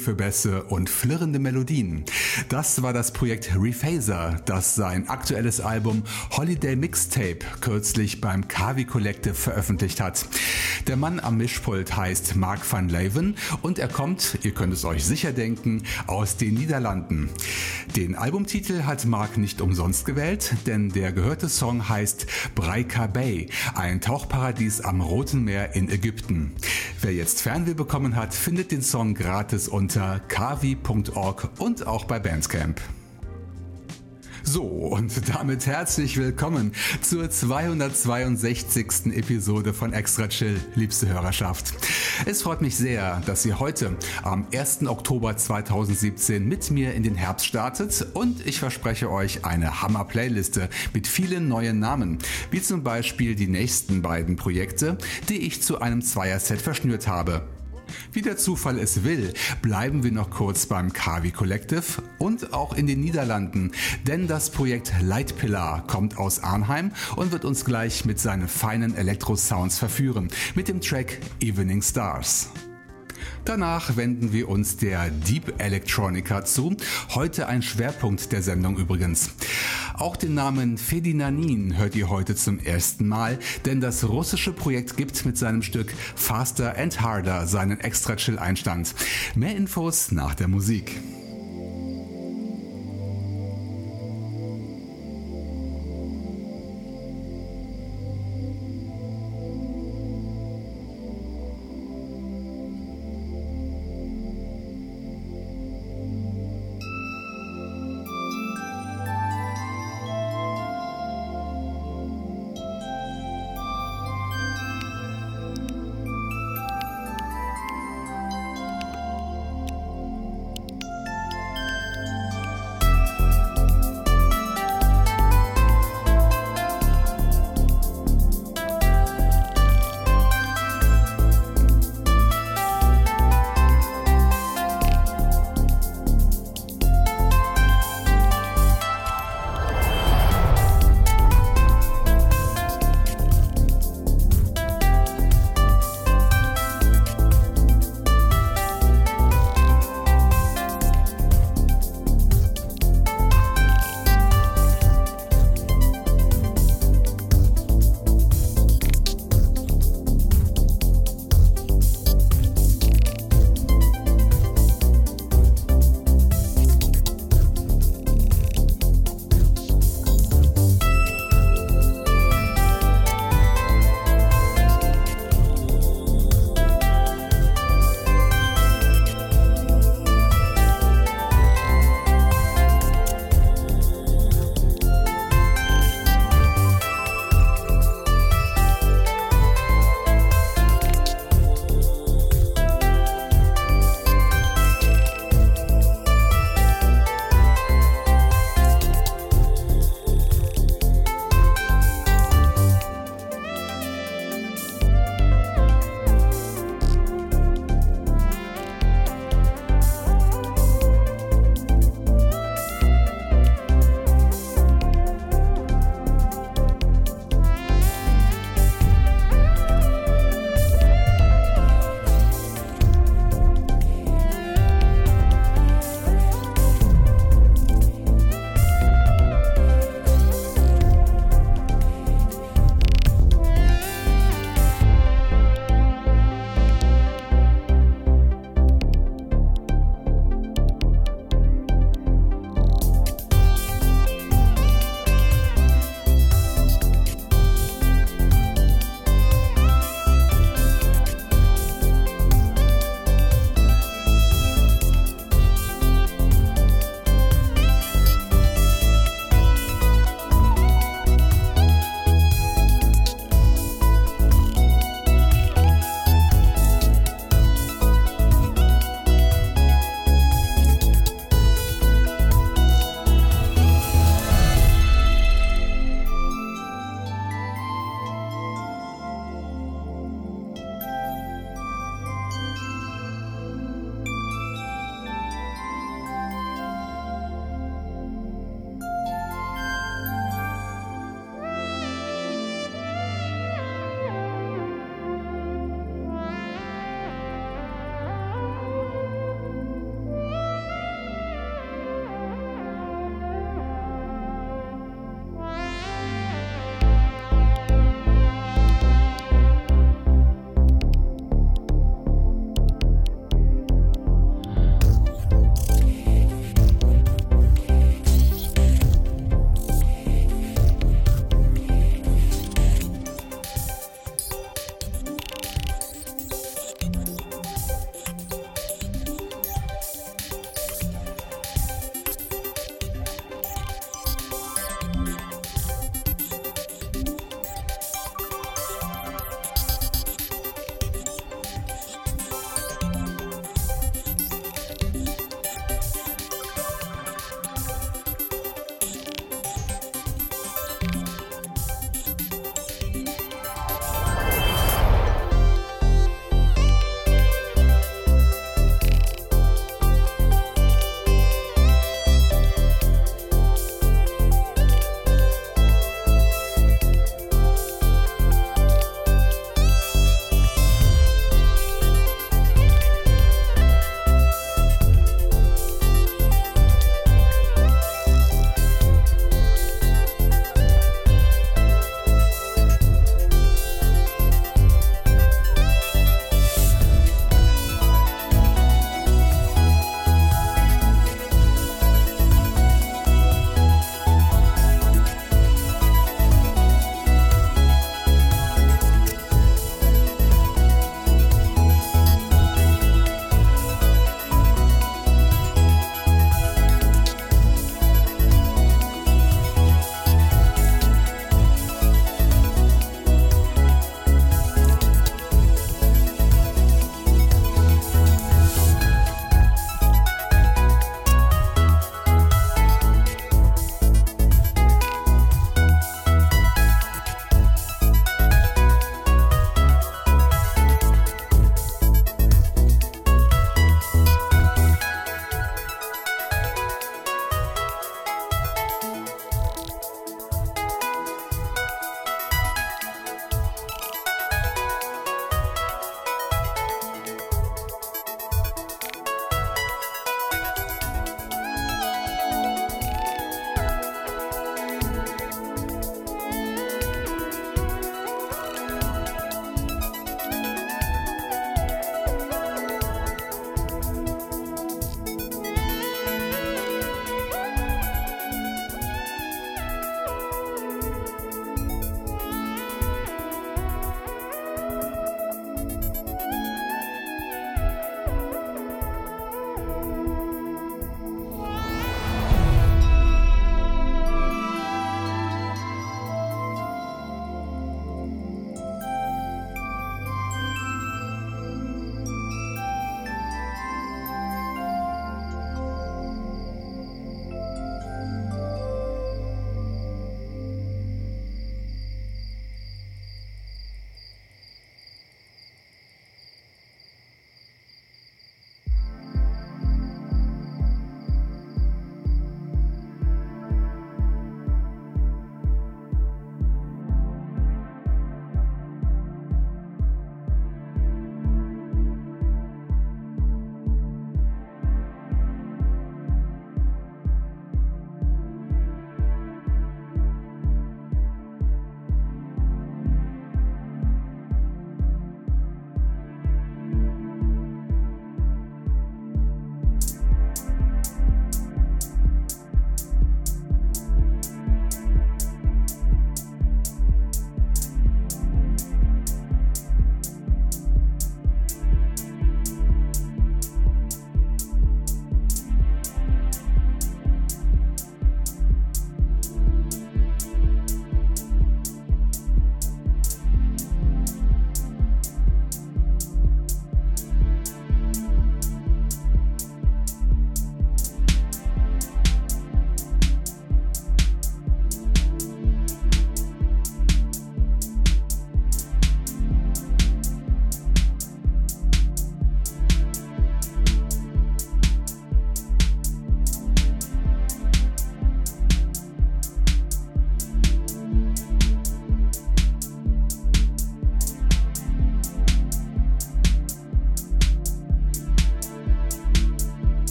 Tiefe Bässe und flirrende Melodien. Das war das Projekt Rephaser, das sein aktuelles Album Holiday Mixtape kürzlich beim Kavi Collective veröffentlicht hat. Der Mann am Mischpult heißt Mark van Leeuwen und er kommt, ihr könnt es euch sicher denken, aus den Niederlanden. Den Albumtitel hat Mark nicht umsonst gewählt, denn der gehörte Song heißt Breika Bay, ein Tauchparadies am Roten Meer in Ägypten. Wer jetzt Fernweh bekommen hat, findet den Song gratis unter kavi.org und auch bei Bandcamp. So, und damit herzlich willkommen zur 262. Episode von Extra Chill, liebste Hörerschaft. Es freut mich sehr, dass ihr heute am 1. Oktober 2017 mit mir in den Herbst startet und ich verspreche euch eine Hammer-Playliste mit vielen neuen Namen, wie zum Beispiel die nächsten beiden Projekte, die ich zu einem Zweierset verschnürt habe. Wie der Zufall es will, bleiben wir noch kurz beim Kavi Collective und auch in den Niederlanden, denn das Projekt Lightpillar kommt aus Arnheim und wird uns gleich mit seinen feinen Elektro-Sounds verführen, mit dem Track Evening Stars. Danach wenden wir uns der Deep Electronica zu. Heute ein Schwerpunkt der Sendung übrigens. Auch den Namen Fedinanin hört ihr heute zum ersten Mal, denn das russische Projekt gibt mit seinem Stück Faster and Harder seinen extra chill Einstand. Mehr Infos nach der Musik.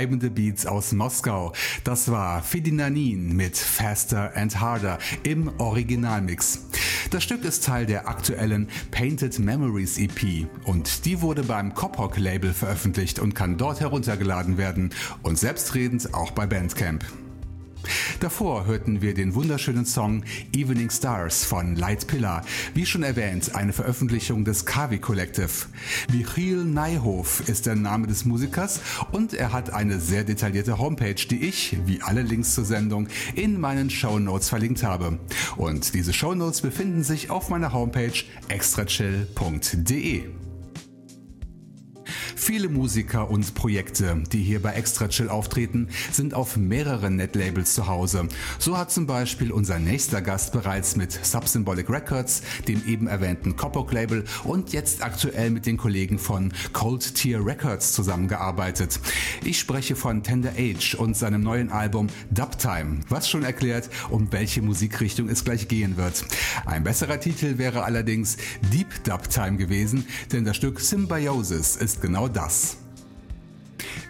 Treibende Beats aus Moskau. Das war Fidinanin mit Faster and Harder im Originalmix. Das Stück ist Teil der aktuellen Painted Memories EP und die wurde beim Kopok Label veröffentlicht und kann dort heruntergeladen werden und selbstredend auch bei Bandcamp. Davor hörten wir den wunderschönen Song Evening Stars von Light Pillar, wie schon erwähnt, eine Veröffentlichung des Kavi Collective. Michiel Neihof ist der Name des Musikers und er hat eine sehr detaillierte Homepage, die ich, wie alle Links zur Sendung, in meinen Show Notes verlinkt habe. Und diese Show Notes befinden sich auf meiner Homepage extrachill.de. Viele Musiker und Projekte, die hier bei Extra Chill auftreten, sind auf mehreren Netlabels zu Hause. So hat zum Beispiel unser nächster Gast bereits mit Subsymbolic Records, dem eben erwähnten Coppock Label und jetzt aktuell mit den Kollegen von Cold Tier Records zusammengearbeitet. Ich spreche von Tender Age und seinem neuen Album Dubtime, was schon erklärt, um welche Musikrichtung es gleich gehen wird. Ein besserer Titel wäre allerdings Deep Dubtime gewesen, denn das Stück Symbiosis ist genau das.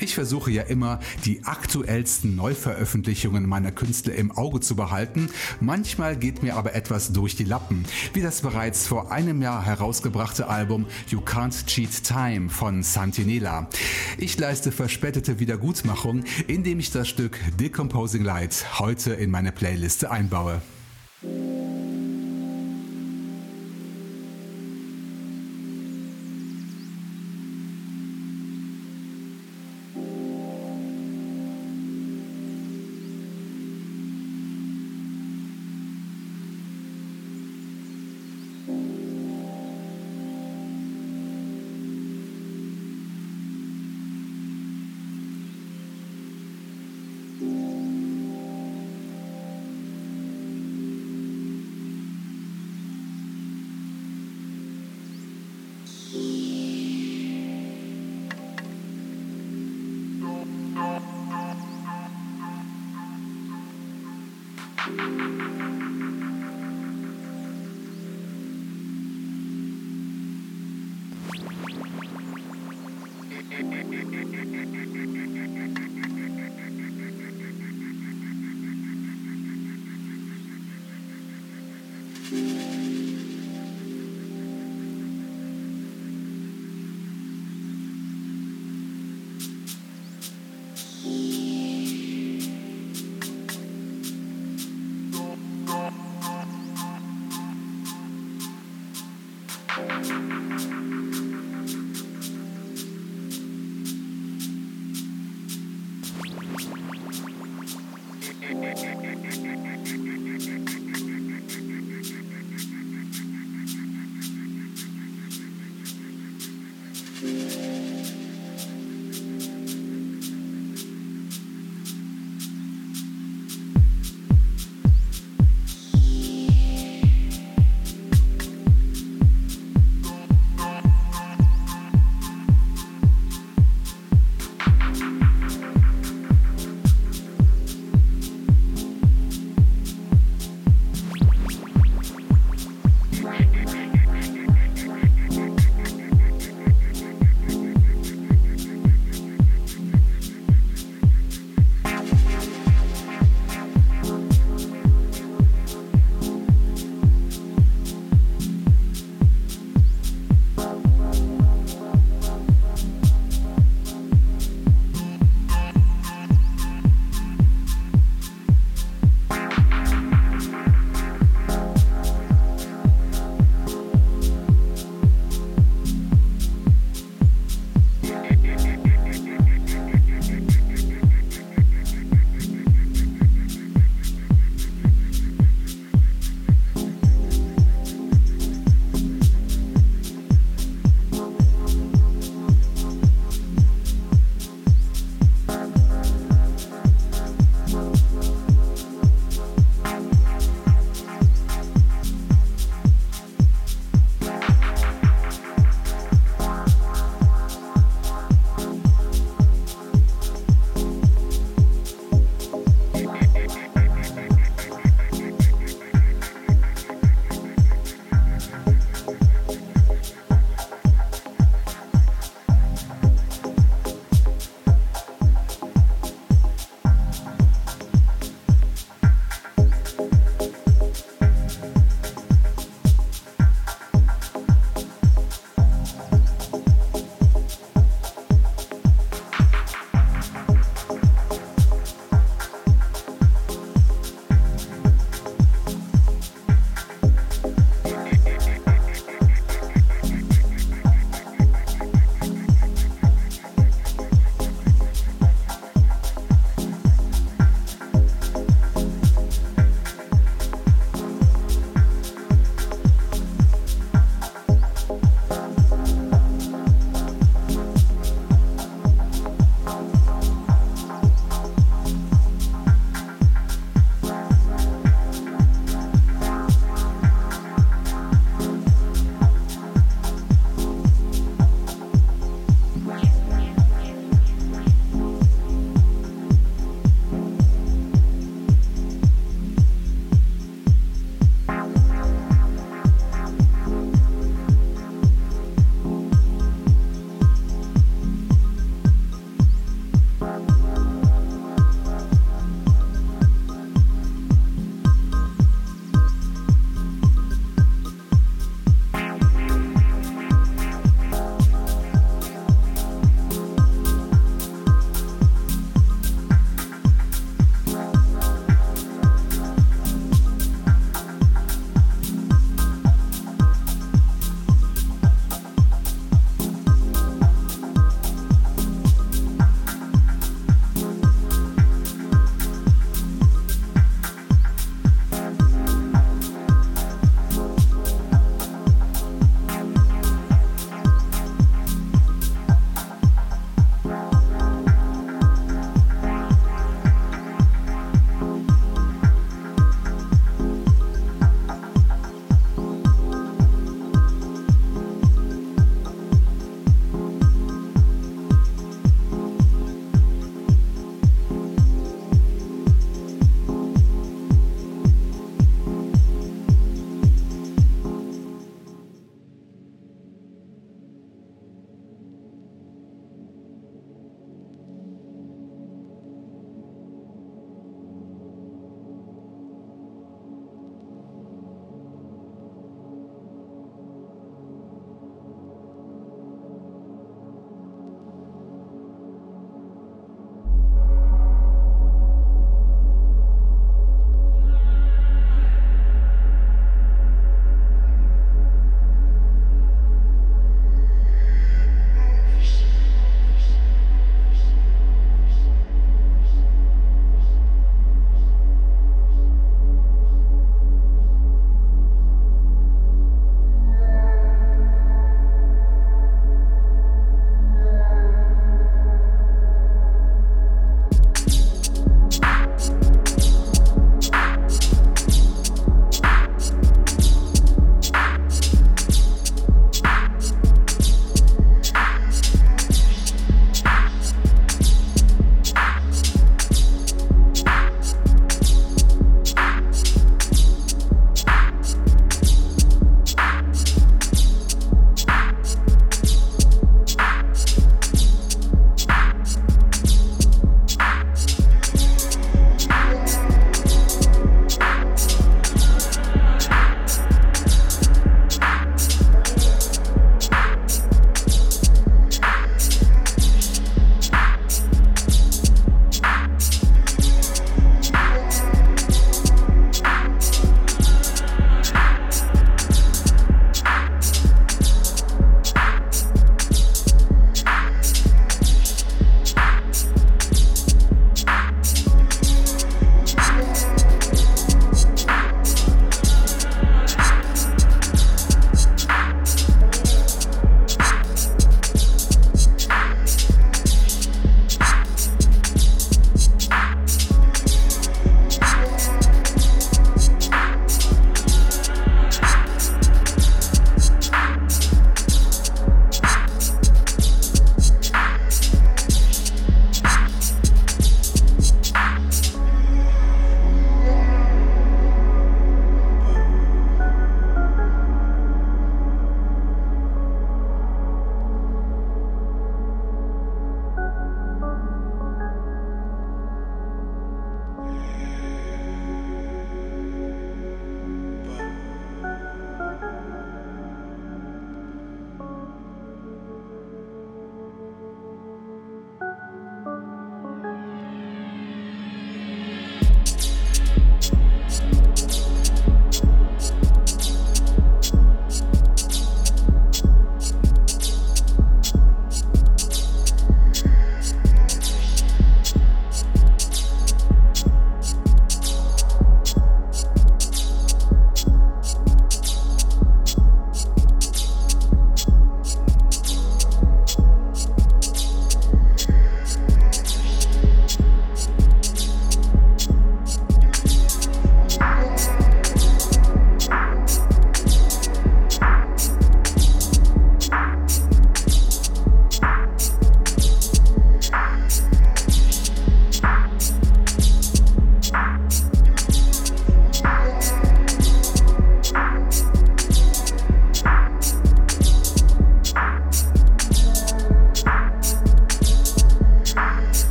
Ich versuche ja immer, die aktuellsten Neuveröffentlichungen meiner Künstler im Auge zu behalten. Manchmal geht mir aber etwas durch die Lappen, wie das bereits vor einem Jahr herausgebrachte Album You Can't Cheat Time von Santinela. Ich leiste verspätete Wiedergutmachung, indem ich das Stück Decomposing Light heute in meine Playliste einbaue.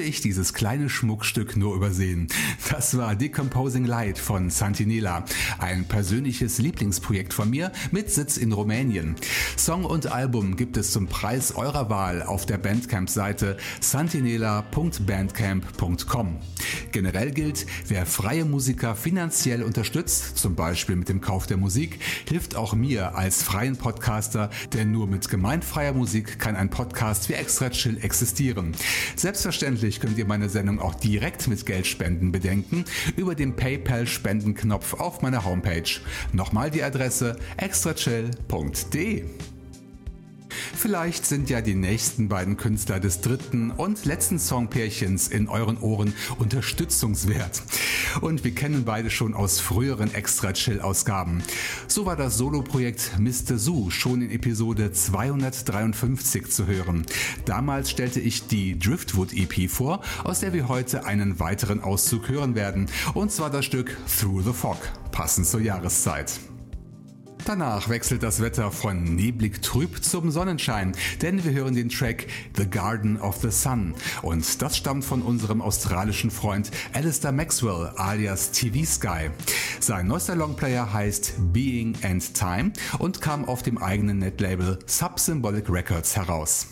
Konnte ich dieses kleine Schmuckstück nur übersehen? Das war Decomposing Light von Santinela, ein persönliches Lieblingsprojekt von mir mit Sitz in Rumänien. Song und Album gibt es zum Preis eurer Wahl auf der Bandcamp-Seite santinela.bandcamp.com. Generell gilt, wer freie Musiker finanziell unterstützt, zum Beispiel mit dem Kauf der Musik, hilft auch mir als freien Podcaster, denn nur mit gemeinfreier Musik kann ein Podcast wie Extra Chill existieren. Selbstverständlich könnt ihr meine Sendung auch direkt mit Geldspenden bedenken über den PayPal-Spendenknopf auf meiner Homepage. Nochmal die Adresse extrachill.de. Vielleicht sind ja die nächsten beiden Künstler des dritten und letzten Songpärchens in euren Ohren unterstützungswert. Und wir kennen beide schon aus früheren Extra Chill Ausgaben. So war das Soloprojekt Mr. Zoo schon in Episode 253 zu hören. Damals stellte ich die Driftwood EP vor, aus der wir heute einen weiteren Auszug hören werden. Und zwar das Stück Through the Fog, passend zur Jahreszeit. Danach wechselt das Wetter von neblig trüb zum Sonnenschein, denn wir hören den Track The Garden of the Sun und das stammt von unserem australischen Freund Alistair Maxwell alias TV Sky. Sein neuester Longplayer heißt Being and Time und kam auf dem eigenen Netlabel Subsymbolic Records heraus.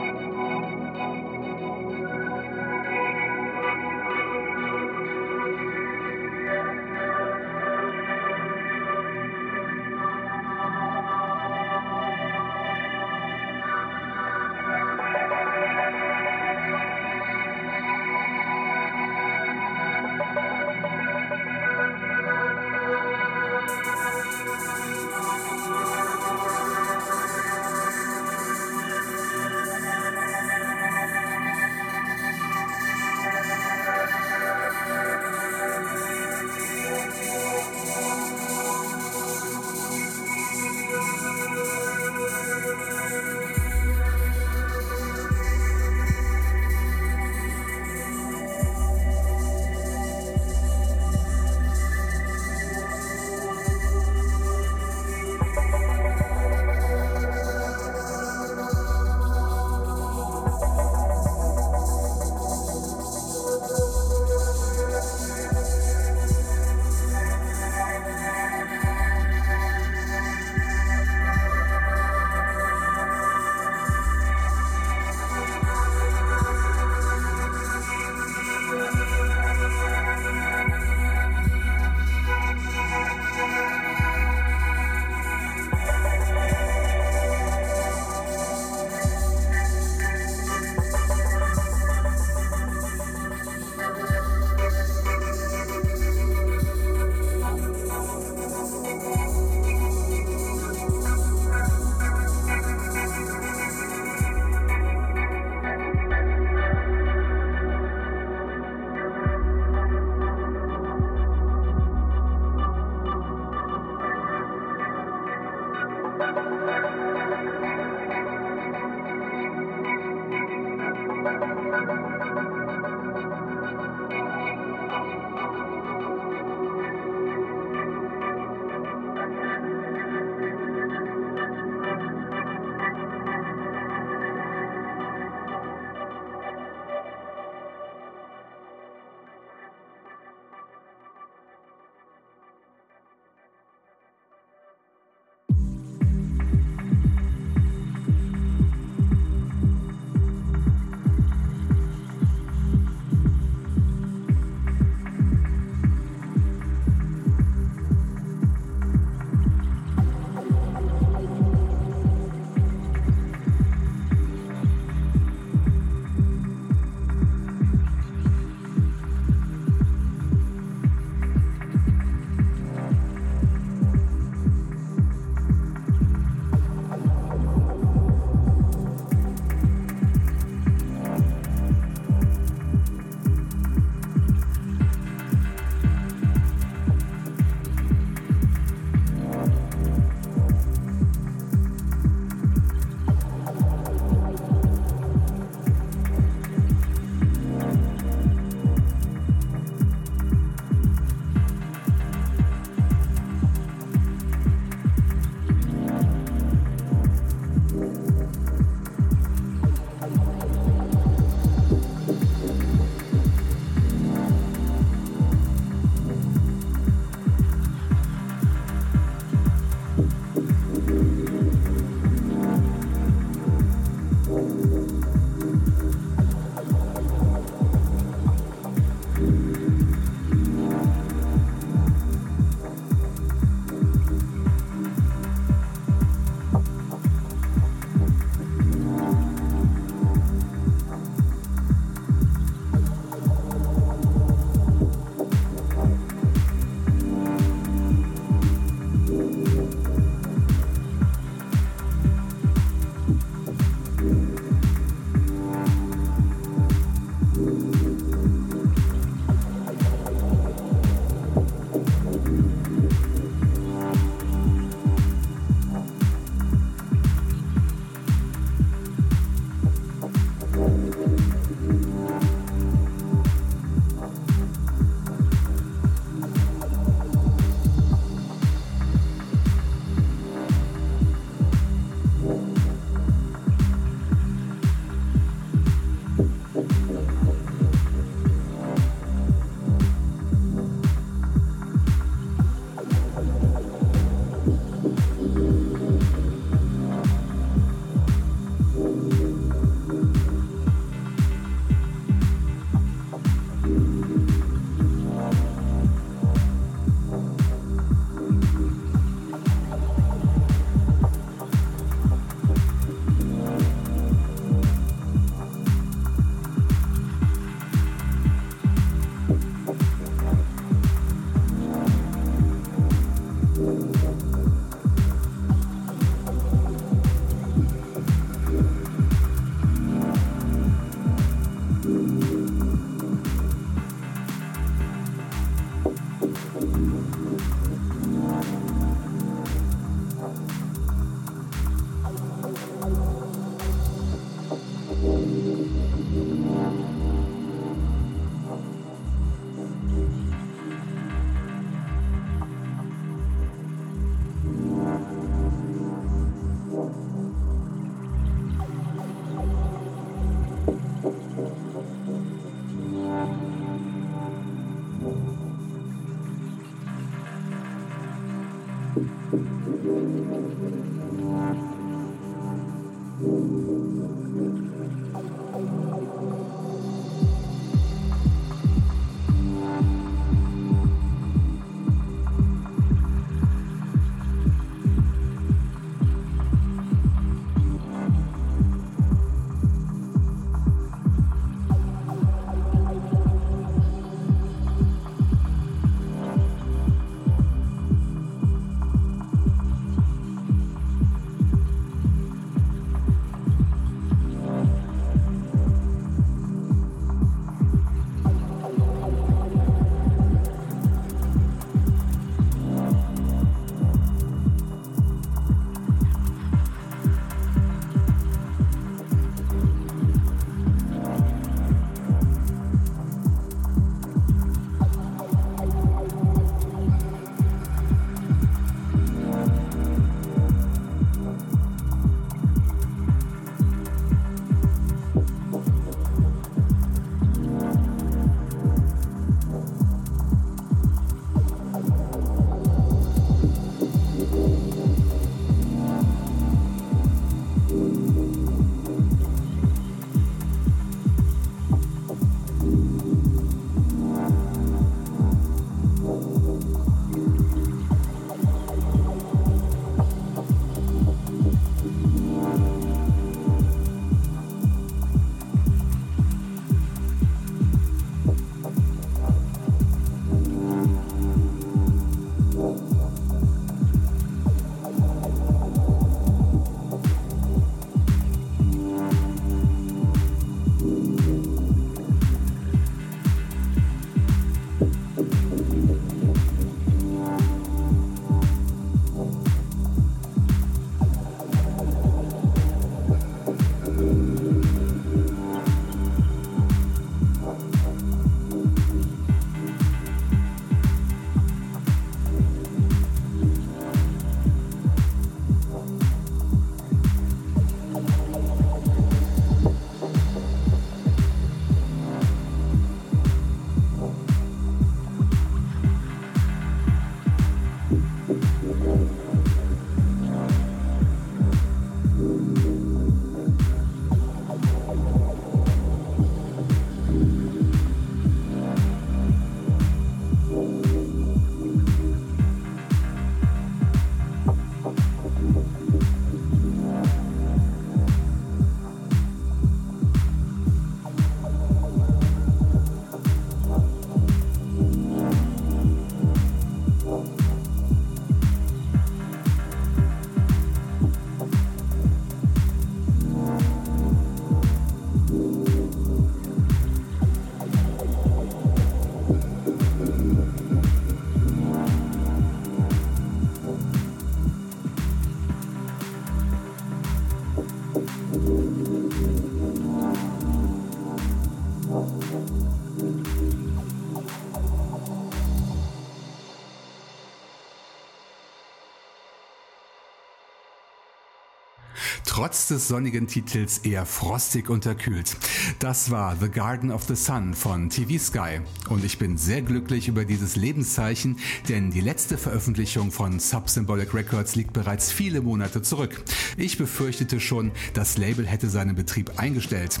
Trotz des sonnigen Titels eher frostig unterkühlt. Das war The Garden of the Sun von TV Sky und ich bin sehr glücklich über dieses Lebenszeichen, denn die letzte Veröffentlichung von Subsymbolic Records liegt bereits viele Monate zurück. Ich befürchtete schon, das Label hätte seinen Betrieb eingestellt.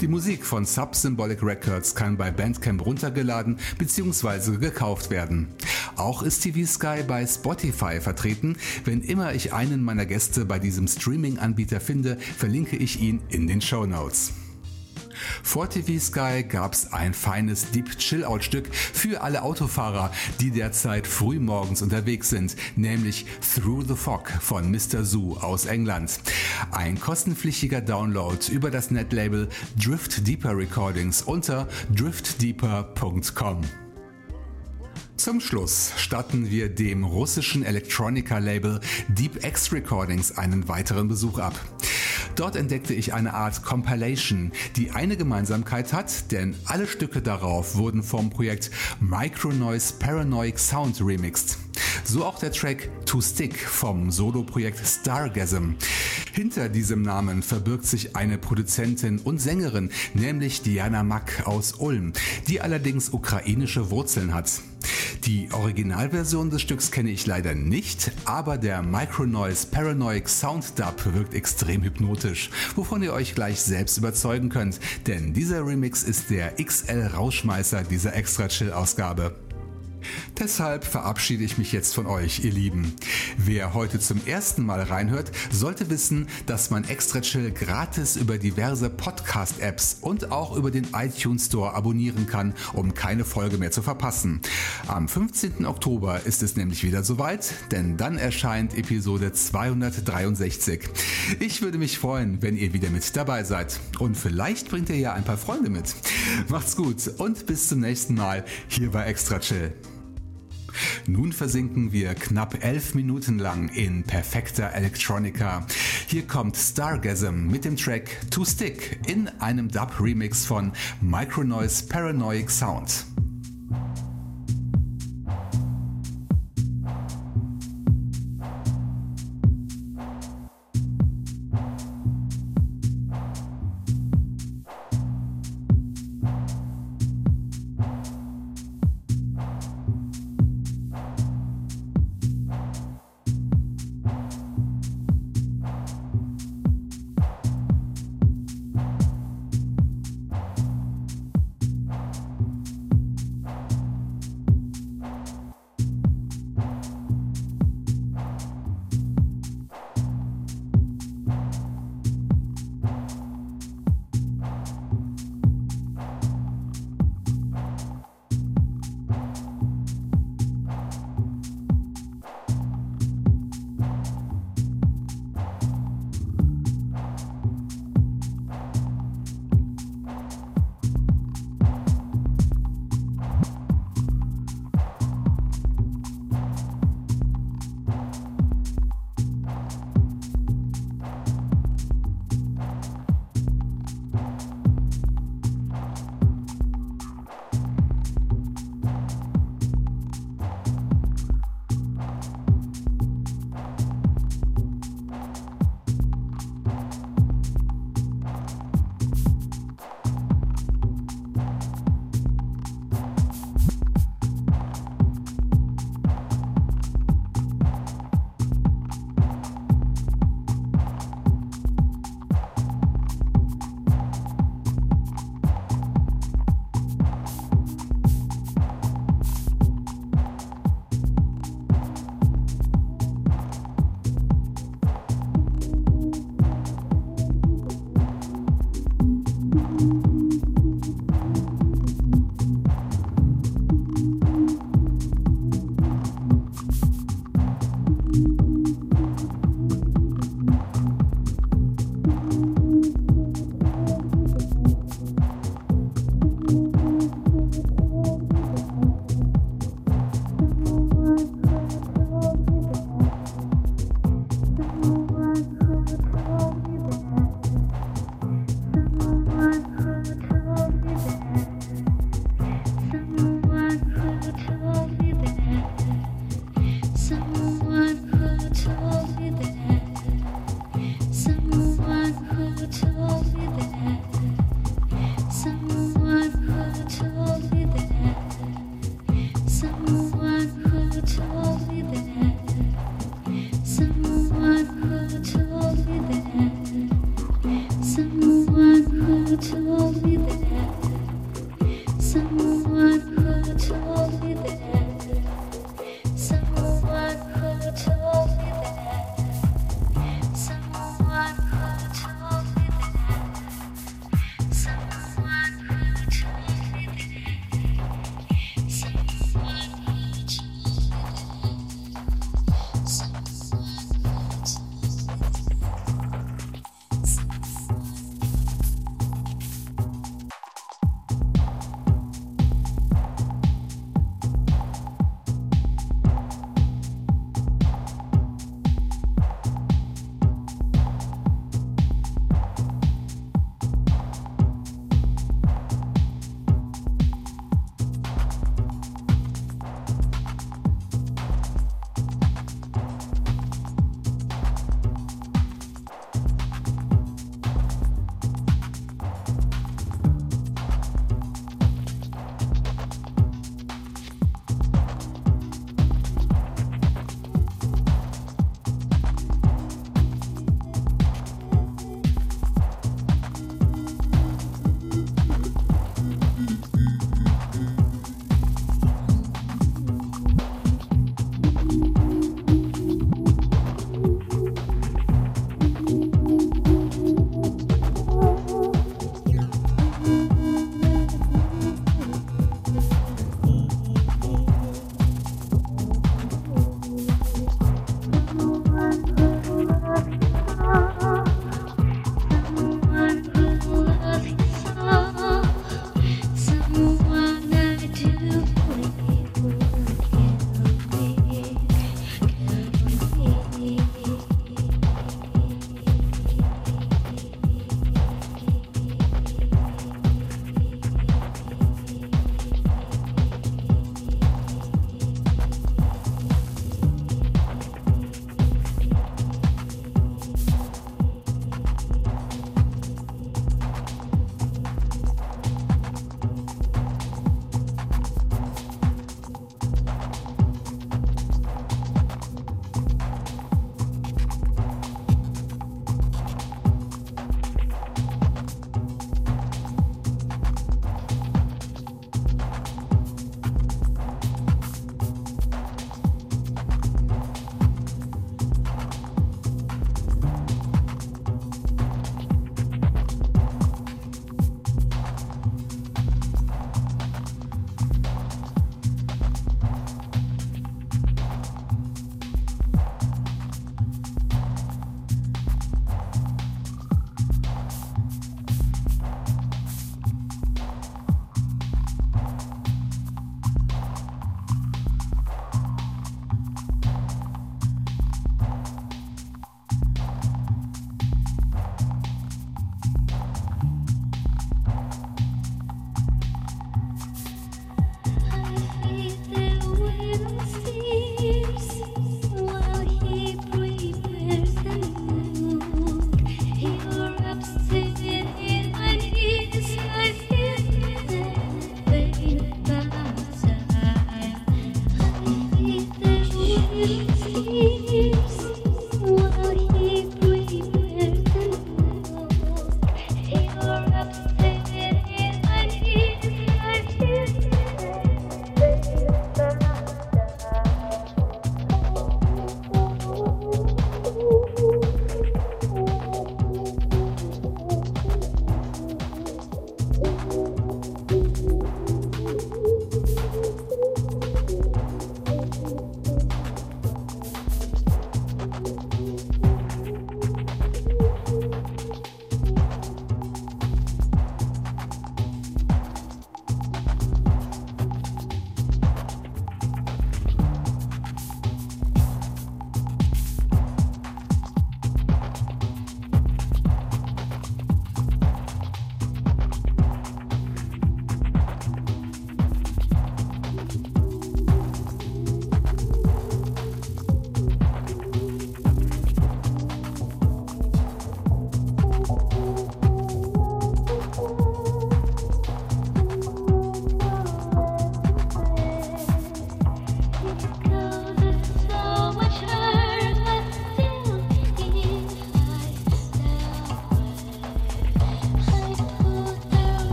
Die Musik von Subsymbolic Records kann bei Bandcamp runtergeladen bzw. gekauft werden. Auch ist TV Sky bei Spotify vertreten. Wenn immer ich einen meiner Gäste bei diesem Streaming-Anbieter finde, verlinke ich ihn in den Show Notes. Vor TV Sky gab's ein feines Deep Chill Out Stück für alle Autofahrer, die derzeit früh morgens unterwegs sind, nämlich Through the Fog von Mr. Zoo aus England. Ein kostenpflichtiger Download über das Netlabel Drift Deeper Recordings unter driftdeeper.com. Zum Schluss statten wir dem russischen Electronica-Label Deep X Recordings einen weiteren Besuch ab. Dort entdeckte ich eine Art Compilation, die eine Gemeinsamkeit hat, denn alle Stücke darauf wurden vom Projekt Micronoise Paranoid Sound remixed. So auch der Track To Stick vom Solo-Projekt Stargasm. Hinter diesem Namen verbirgt sich eine Produzentin und Sängerin, nämlich Diana Mack aus Ulm, die allerdings ukrainische Wurzeln hat. Die Originalversion des Stücks kenne ich leider nicht, aber der Micronoise Paranoid Sound Dub wirkt extrem hypnotisch, wovon ihr euch gleich selbst überzeugen könnt, denn dieser Remix ist der XL Rauschmeißer dieser Extra Chill Ausgabe. Deshalb verabschiede ich mich jetzt von euch, ihr Lieben. Wer heute zum ersten Mal reinhört, sollte wissen, dass man Extra Chill gratis über diverse Podcast-Apps und auch über den iTunes Store abonnieren kann, um keine Folge mehr zu verpassen. Am 15. Oktober ist es nämlich wieder soweit, denn dann erscheint Episode 263. Ich würde mich freuen, wenn ihr wieder mit dabei seid. Und vielleicht bringt ihr ja ein paar Freunde mit. Macht's gut und bis zum nächsten Mal hier bei Extra Chill. Nun versinken wir knapp elf Minuten lang in perfekter Electronica. Hier kommt Stargasm mit dem Track To Stick in einem Dub-Remix von Micronoise Paranoid Sound.